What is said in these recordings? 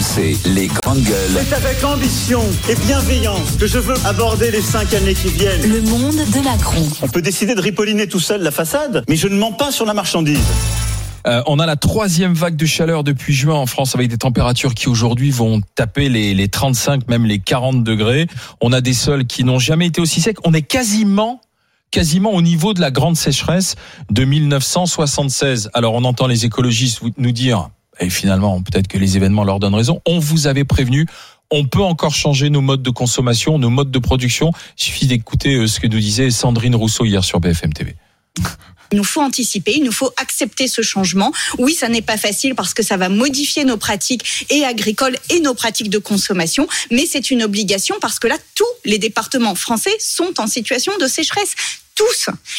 RMC, les grandes gueules. C'est avec ambition et bienveillance que je veux aborder les cinq années qui viennent. Le monde de Macron. On peut décider de ripolliner tout seul la façade, mais je ne mens pas sur la marchandise. Euh, on a la troisième vague de chaleur depuis juin en France avec des températures qui aujourd'hui vont taper les, les 35, même les 40 degrés. On a des sols qui n'ont jamais été aussi secs. On est quasiment quasiment au niveau de la grande sécheresse de 1976. Alors on entend les écologistes nous dire, et finalement peut-être que les événements leur donnent raison, on vous avait prévenu, on peut encore changer nos modes de consommation, nos modes de production. Il suffit d'écouter euh, ce que nous disait Sandrine Rousseau hier sur BFM TV. Il nous faut anticiper, il nous faut accepter ce changement. Oui, ça n'est pas facile parce que ça va modifier nos pratiques et agricoles et nos pratiques de consommation, mais c'est une obligation parce que là, tous les départements français sont en situation de sécheresse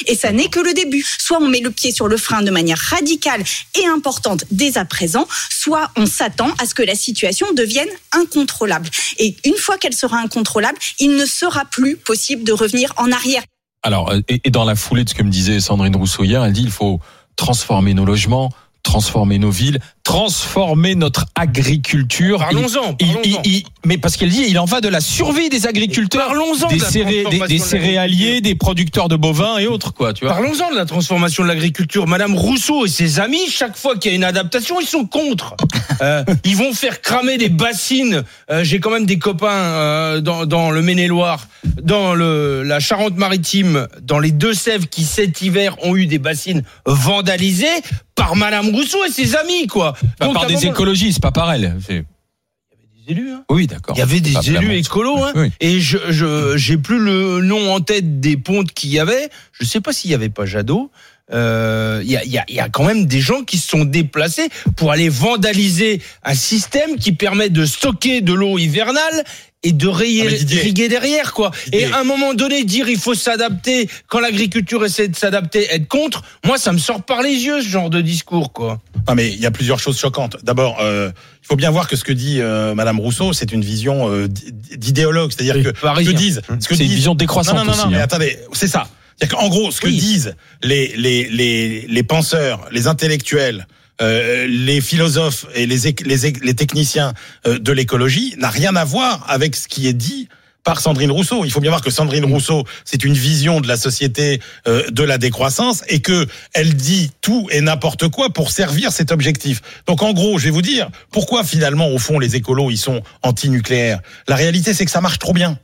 Et ça n'est que le début. Soit on met le pied sur le frein de manière radicale et importante dès à présent, soit on s'attend à ce que la situation devienne incontrôlable. Et une fois qu'elle sera incontrôlable, il ne sera plus possible de revenir en arrière. Alors, euh, et, dans la foulée de ce que me disait Sandrine Rousseau elle dit il faut transformer nos logements, transformer nos villes, transformer notre agriculture. Parlons-en. Mais parce qu'elle dit, il en va de la survie des agriculteurs, Parlons-en des, de la céré- des- transformation des de céréaliers, des producteurs de bovins et autres, quoi. Tu vois. Parlons-en de la transformation de l'agriculture. Madame Rousseau et ses amis, chaque fois qu'il y a une adaptation, ils sont contre. Euh, ils vont faire cramer des bassines. Euh, J'ai quand même des copains euh, dans, dans le Maine-et-Loire, dans le, la Charente-Maritime, dans les Deux-Sèvres, qui cet hiver ont eu des bassines vandalisées par Madame Rousseau et ses amis, quoi. Pas Donc, par des moment- écologistes, pas par elle. Élus, hein. Oui, d'accord. Il y avait des Pas élus vraiment. écolos, hein. Oui. Et je, j'ai plus le nom en tête des pontes qu'il y avait. Je sais pas s'il y avait pas Jadot. Euh, Il y, a, y, a, y a quand même des gens qui se sont déplacés pour aller vandaliser un système qui permet de stocker de l'eau hivernale et de rayer, Ah, Didier. derrière quoi. Didier. Et à un moment donné dire il faut s'adapter quand l'agriculture essaie de s'adapter, être contre, moi ça me sort par les yeux ce genre de discours quoi. Non, mais il y a plusieurs choses choquantes. D'abord, euh, il faut bien voir que ce que dit euh, Madame Rousseau, c'est une vision euh, d'idéologue, c'est-à-dire Oui, que ce que disent, ce que C'est une vision décroissante Non, non, non, aussi, non, mais hein. attendez, c'est ça. Qu'en gros, ce que Oui. disent les les les les penseurs, les intellectuels. euh, les philosophes et les, les, les techniciens euh, de l'écologie n'a rien à voir avec ce qui est dit par Sandrine Rousseau. Il faut bien voir que Sandrine Rousseau, c'est une vision de la société euh, de la décroissance et que elle dit tout et n'importe quoi pour servir cet objectif. Donc en gros, je vais vous dire pourquoi finalement au fond les écolos ils sont anti-nucléaires. La réalité c'est que ça marche trop bien.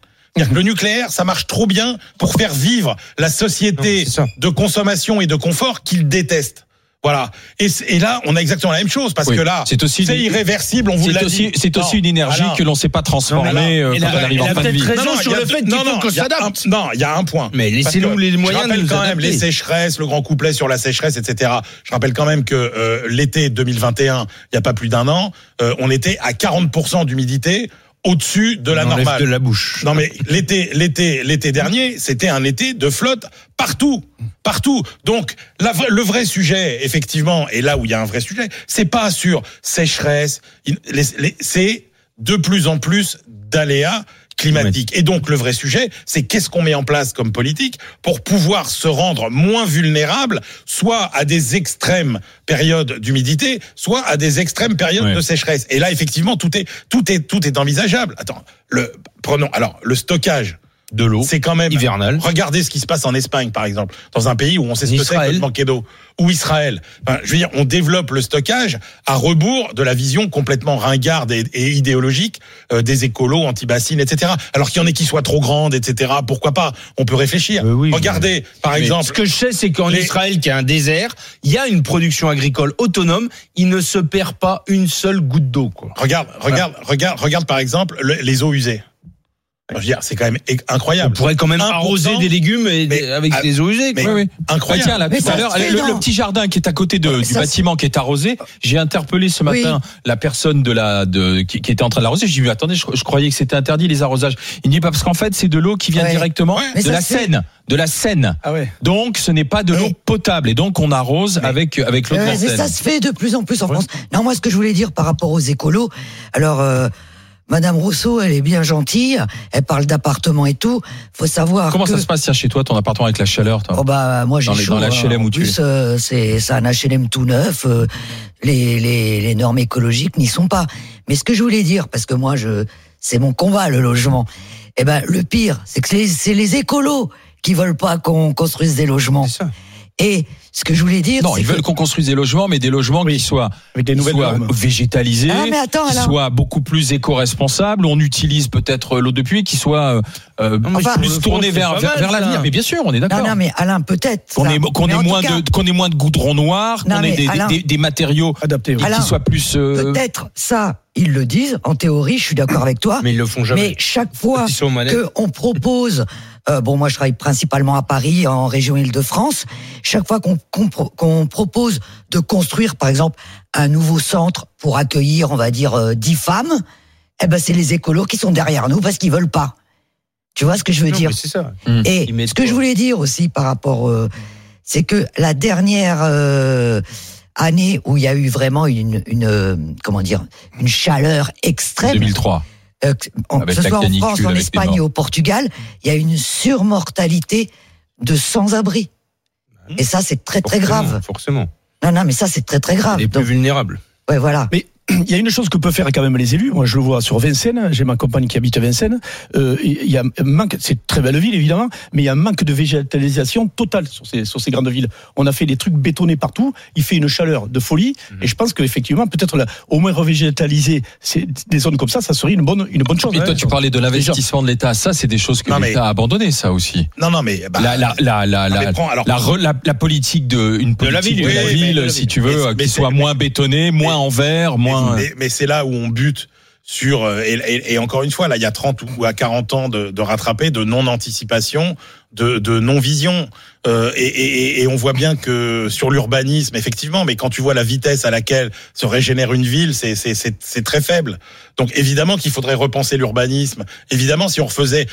Le nucléaire, ça marche trop bien pour faire vivre la société Non, de consommation et de confort qu'ils détestent. Voilà. Et, là, on a exactement la même chose parce Oui. que là, C'est aussi c'est une- irréversible. On vous l'a aussi, dit. c'est aussi une énergie voilà. que l'on ne sait pas transformer Non, là, quand on arrive en fin de vie. sur y a le fait qu'il non, faut non, qu'on il y a s'adapte. un- Non, il y a un point. Mais laissez-nous les je moyens de rappelle quand même les sécheresses, le grand couplet sur la sécheresse, etc. Je rappelle quand même que euh, l'été 2021, il n'y a pas plus d'un an, euh, on était à 40% d'humidité au-dessus de la On normale. de la bouche. Non mais l'été, l'été, l'été dernier, c'était un été de flotte partout, partout. Donc la le vrai sujet, effectivement, et là où il y a un vrai sujet, c'est pas sur sécheresse, c'est de plus en plus d'aléas climatiques. Et donc le vrai sujet, c'est qu'est-ce qu'on met en place comme politique pour pouvoir se rendre moins vulnérable, soit à des extrêmes périodes d'humidité, soit à des extrêmes périodes Ouais. de sécheresse. Et là, effectivement, tout est tout est tout est envisageable. Attends, le prenons alors le stockage De l'eau. c'est quand même hivernale. Regardez ce qui se passe en Espagne, par exemple, dans un pays où on sait ce que de manquer d'eau, ou Israël. Enfin, je veux dire, on développe le stockage à rebours de la vision complètement ringarde et, et idéologique euh, des écolos anti-bassines, etc. Alors qu'il y en ait qui soient trop grandes, etc. Pourquoi pas? On peut réfléchir. Oui, Regardez, par Mais exemple, Ce que je sais, c'est qu'en les- Israël, qui est un désert, il y a une production agricole autonome. Il ne se perd pas une seule goutte d'eau. regarde, regarde, regarde, regarde, par exemple, le- les eaux usées. Je veux dire, c'est quand même é- On incroyable. pourrait quand même 1%, arroser des légumes et des- mais- avec ah, des eaux usées. mais-. Oui, oui. Bah, Incroyable. tiens, là, Mais tout à ça l'heure, se fait, le, petit jardin qui est à côté de, mais du ça bâtiment qui est arrosé, j'ai interpellé ce Oui. matin la personne de la, de, qui, qui était en train de l'arroser. J'ai dit, attendez, je, je croyais que c'était interdit les arrosages. Il me dit pas parce qu'en fait, c'est de l'eau qui vient Ouais. directement Ouais. De ça la. Seine, de la Seine. Ah ouais. Donc, ce n'est pas de l'eau potable et donc on arrose avec avec l'eau de la mais Seine. ça se fait de plus en plus en France. Non, moi, ce que je voulais dire par rapport aux écolos, alors, euh, Madame Rousseau, elle est bien gentille, elle parle d'appartement et tout. Faut savoir Comment que... ça se passe chez toi, ton appartement avec la chaleur toi Oh bah moi j'ai chaud. dans la hein. HLM où tu plus, euh, c'est un HLM tout neuf. euh, les, les les normes écologiques n'y sont pas. Mais ce que je voulais dire, parce que moi je c'est mon combat le logement. Eh ben le pire, c'est que c'est c'est les écolos qui veulent pas qu'on construise des logements. C'est ça. Et ce que je voulais dire, Non, c'est ils que- veulent qu'on construise des logements, mais des logements qui soient, Avec des qui nouvelles soient végétalisés, Ah, mais attends, qui soient beaucoup plus éco-responsables. On utilise peut-être l'eau de pluie, qui soit euh, euh, Enfin, plus tournée vers, vers, vers l'avenir. Mais bien sûr, on est d'accord. non non mais Alain peut-être. Qu'on ait, moins cas, de, qu'on ait moins de goudron noir, Non, qu'on ait des, Alain- des, des matériaux Adapté. oui. Alain, qui soient plus. euh, Peut-être ça, ils le disent. En théorie, je suis d'accord avec toi. Mais ils le font jamais. Mais chaque fois qu'on propose, euh, bon, moi je travaille principalement à Paris, en région Île-de-France, chaque fois qu'on qu'on pro- qu'on propose de construire, par exemple, un nouveau centre pour accueillir, on va dire, euh, 10 femmes, eh ben c'est les écolos qui sont derrière nous parce qu'ils veulent pas. Tu vois ce que je veux Non, dire c'est ça. Et Ils mettent ce que je voulais dire aussi par rapport, euh, c'est que la dernière euh, année où il y a eu vraiment une, une euh, comment dire, une chaleur extrême, 2003. euh, en- Avec que ce soit en France, en Espagne et au Portugal, il y a une surmortalité de sans-abri. Et ça, c'est très très grave. Forcément. Non, non, mais ça, c'est très très grave. Les plus Donc, vulnérables. ouais, voilà. Mais il y a une chose que peuvent faire quand même les élus. Moi, je le vois sur Vincennes. J'ai ma compagne qui habite à Vincennes. Euh, il y a un manque. C'est une très belle ville évidemment, mais il y a un manque de végétalisation totale sur ces sur ces grandes villes. On a fait des trucs bétonnés partout. Il fait une chaleur de folie. Mhm. Et je pense qu'effectivement, peut-être là, au moins revégétaliser ces- des zones comme ça, ça serait une bonne une bonne chose. Et toi, hein. tu parlais de l'investissement de l'État. Ça, c'est des choses que mais- l'État a abandonnées, ça aussi. Non, non, mais bah, la, la, la, la, non, mais la, prends, alors, la, re- la, la politique de une la politique ville, de oui, la ville, mais de la si tu veux, Mais- euh, mais qui soit moins bétonnée, moins mais- en verre, moins. Mais, mais c'est là où on bute sur euh, et, et- encore une fois là il y a 30 ou à 40 ans de, de rattraper de non anticipation de, de non vision Euh, et, et- et on voit bien que sur l'urbanisme effectivement mais quand tu vois la vitesse à laquelle se régénère une ville c'est c'est c'est c'est très faible donc évidemment qu'il faudrait repenser l'urbanisme évidemment si on refaisait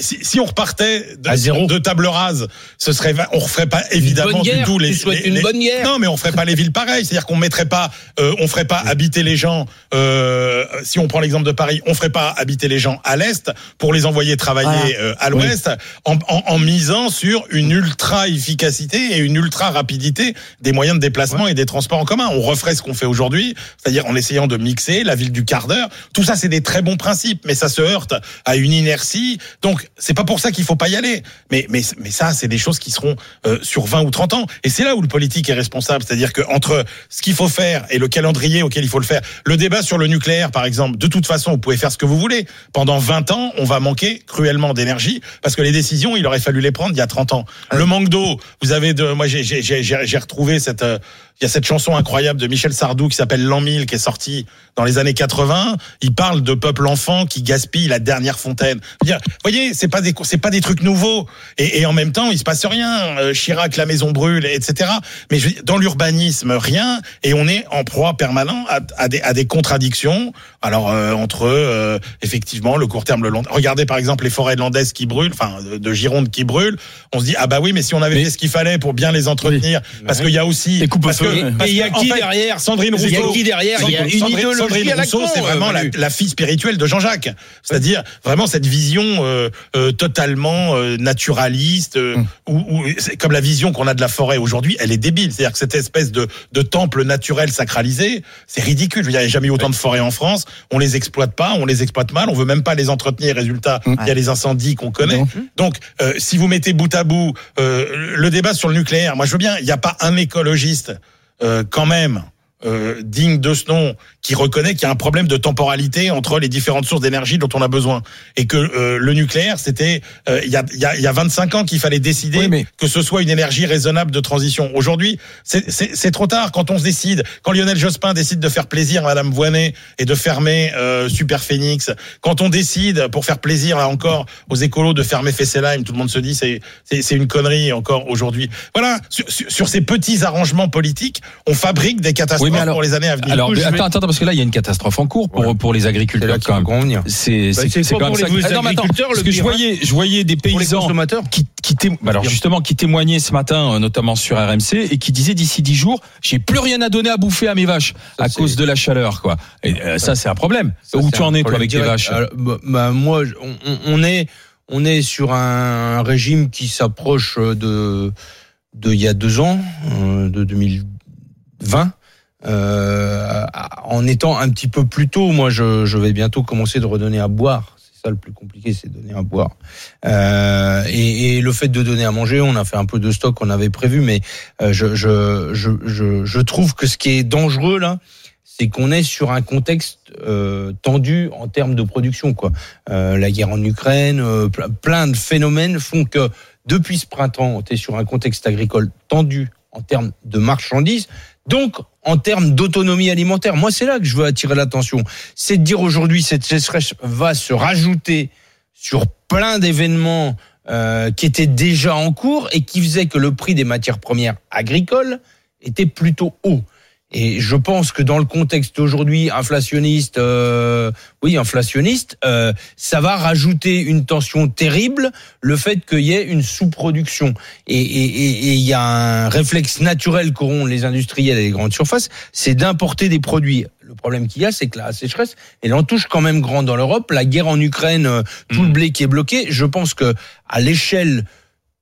si, si on repartait de, À zéro. de table rase ce serait on referait pas évidemment du tout les, les- une les- bonne guerre. non, mais on ferait pas les villes pareilles. C'est-à-dire qu'on mettrait pas, euh, on ferait pas habiter les gens. Euh, si on prend l'exemple de Paris, on ferait pas habiter les gens à l'est pour les envoyer travailler euh, à l'ouest, en, en- en misant sur une ultra efficacité et une ultra rapidité des moyens de déplacement et des transports en commun. On referait ce qu'on fait aujourd'hui, c'est-à-dire en essayant de mixer la ville du quart d'heure. Tout ça, c'est des très bons principes, mais ça se heurte à une inertie. Donc, c'est pas pour ça qu'il faut pas y aller. Mais, mais, mais ça, c'est des choses qui seront euh, sur 20 ou 30 ans. Et c'est là où le politique est responsable. C'est-à-dire que entre ce qu'il faut faire et le calendrier auquel il faut le faire, le débat sur le nucléaire, par exemple, de toute façon, vous pouvez faire ce que vous voulez. Pendant 20 ans, on va manquer cruellement d'énergie parce que les décisions, il aurait fallu les prendre il y a 30 ans. Le manque d'eau, vous avez de, moi, j'ai, j'ai, j'ai, j'ai retrouvé cette, euh, il y a cette chanson incroyable de Michel Sardou qui s'appelle L'an 1000 qui est sortie dans les années 80. Il parle de peuple enfant qui gaspille la dernière fontaine. Vous voyez, c'est pas des, c'est pas des trucs nouveaux. Et, et en même temps, il se passe rien. Euh, Chirac, la maison brûle, etc. Mais je dans l'urbanisme, rien. Et on est en proie permanent à, à des, à des contradictions. Alors euh, entre euh, effectivement le court terme, le long. Regardez par exemple les forêts de landaises qui brûlent, enfin de, de Gironde qui brûlent. On se dit ah bah oui, mais si on avait Mais- fait ce qu'il fallait pour bien les entretenir, parce qu'il y a aussi Les parce que- Et- il y a qui derrière Sandrine Il y a Rousseau. qui derrière Il y a une Sandrine- idéologie Sandrine à la Rousseau, con, c'est vraiment la, fille spirituelle de Jean-Jacques. C'est-à-dire vraiment cette vision euh, euh, totalement euh, naturaliste, où- c'est comme la vision qu'on a de la forêt aujourd'hui, elle est débile. C'est-à-dire que cette espèce de, de temple naturel sacralisé, c'est ridicule. Je veux dire, Il n'y a jamais eu autant de forêts en France. On les exploite pas, on les exploite mal, on veut même pas les entretenir. Résultat, Hum. il y a les incendies qu'on connaît. Donc, euh, si vous mettez bout à bout euh, le débat sur le nucléaire, moi je veux bien, il n'y a pas un écologiste euh, quand même euh, digne de ce nom qui reconnaît qu'il y a un problème de temporalité entre les différentes sources d'énergie dont on a besoin et que euh, le nucléaire c'était euh, il y, a, y, a, y a 25 ans qu'il fallait décider Oui, mais- que ce soit une énergie raisonnable de transition. Aujourd'hui, c'est- c'est c'est trop tard quand on se décide, quand Lionel Jospin décide de faire plaisir à Madame Voinet et de fermer euh, Super Phoenix, quand on décide pour faire plaisir là encore aux écolos de fermer Fessenheim, tout le monde se dit c'est c'est c'est une connerie encore aujourd'hui. Voilà, sur, sur, sur ces petits arrangements politiques, on fabrique des catastrophes Oui, mais alors- pour les années à venir. Alors, coup, je attends, vais- attends, parce que là, il y a une catastrophe en cours pour, Ouais. pour les agriculteurs là. C'est Bah, c'est c'est pour ça. Ah, non, mais attends, parce que je pire, hein voyais, je voyais des paysans consommateurs qui, qui té- bah alors justement qui témoignait ce matin euh, notamment sur RMC et qui disait d'ici 10 jours j'ai plus rien à donner à bouffer à mes vaches Ça, à c'est- cause de la chaleur quoi et euh, ça c'est un problème Ça, où tu en es toi avec tes vaches? Alors, bah, bah, moi, je- on, on- on est, on est sur un régime qui s'approche de, de il y a deux ans, euh, de 2020. Euh, en étant un petit peu plus tôt, moi, je, je vais bientôt commencer de redonner à boire. C'est ça le plus compliqué, c'est donner à boire. Euh, et, et le fait de donner à manger, on a fait un peu de stock, on avait prévu, mais euh, je, je, je, je, trouve que ce qui est dangereux là, c'est qu'on est sur un contexte euh, tendu en termes de production. Quoi. Euh, la guerre en Ukraine, euh, ple- plein de phénomènes font que depuis ce printemps, tu es sur un contexte agricole tendu en termes de marchandises, donc en termes d'autonomie alimentaire. Moi, c'est là que je veux attirer l'attention. C'est de dire aujourd'hui, cette sécheresse va se rajouter sur plein d'événements euh, qui étaient déjà en cours et qui faisaient que le prix des matières premières agricoles était plutôt haut. Et je pense que dans le contexte aujourd'hui inflationniste, euh, oui inflationniste, euh, ça va rajouter une tension terrible, le fait qu'il y ait une sous-production. Et et- et- et il y a un réflexe naturel qu'auront les industriels et les grandes surfaces, c'est d'importer des produits. Le problème qu'il y a, c'est que la sécheresse, elle en touche quand même grand dans l'Europe. La guerre en Ukraine, euh, tout Mm. le blé qui est bloqué. Je pense que à l'échelle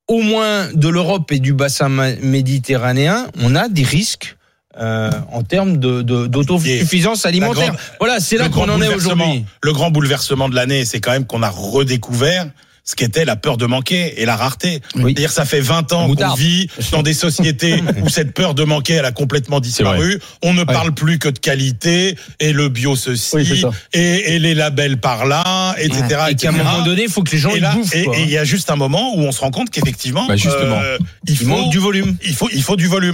au moins de l'Europe et du bassin méditerranéen, on a des risques euh, en termes de, de- d'autosuffisance alimentaire. grande- voilà, c'est là qu'on en est aujourd'hui. Le grand bouleversement de l'année, c'est quand même qu'on a redécouvert ce qu'était la peur de manquer et la rareté. Oui. C'est-à-dire ça fait 20 ans qu'on vit dans des sociétés où cette peur de manquer, elle a complètement disparu. On ne parle plus que de qualité et le bio ceci Oui, et, et les labels par là, etc. Et qu'à un moment donné, il faut que les gens et là, bouffent. et et il y a juste un moment où on se rend compte qu'effectivement, Bah, euh, il faut du volume. il faut il faut du volume.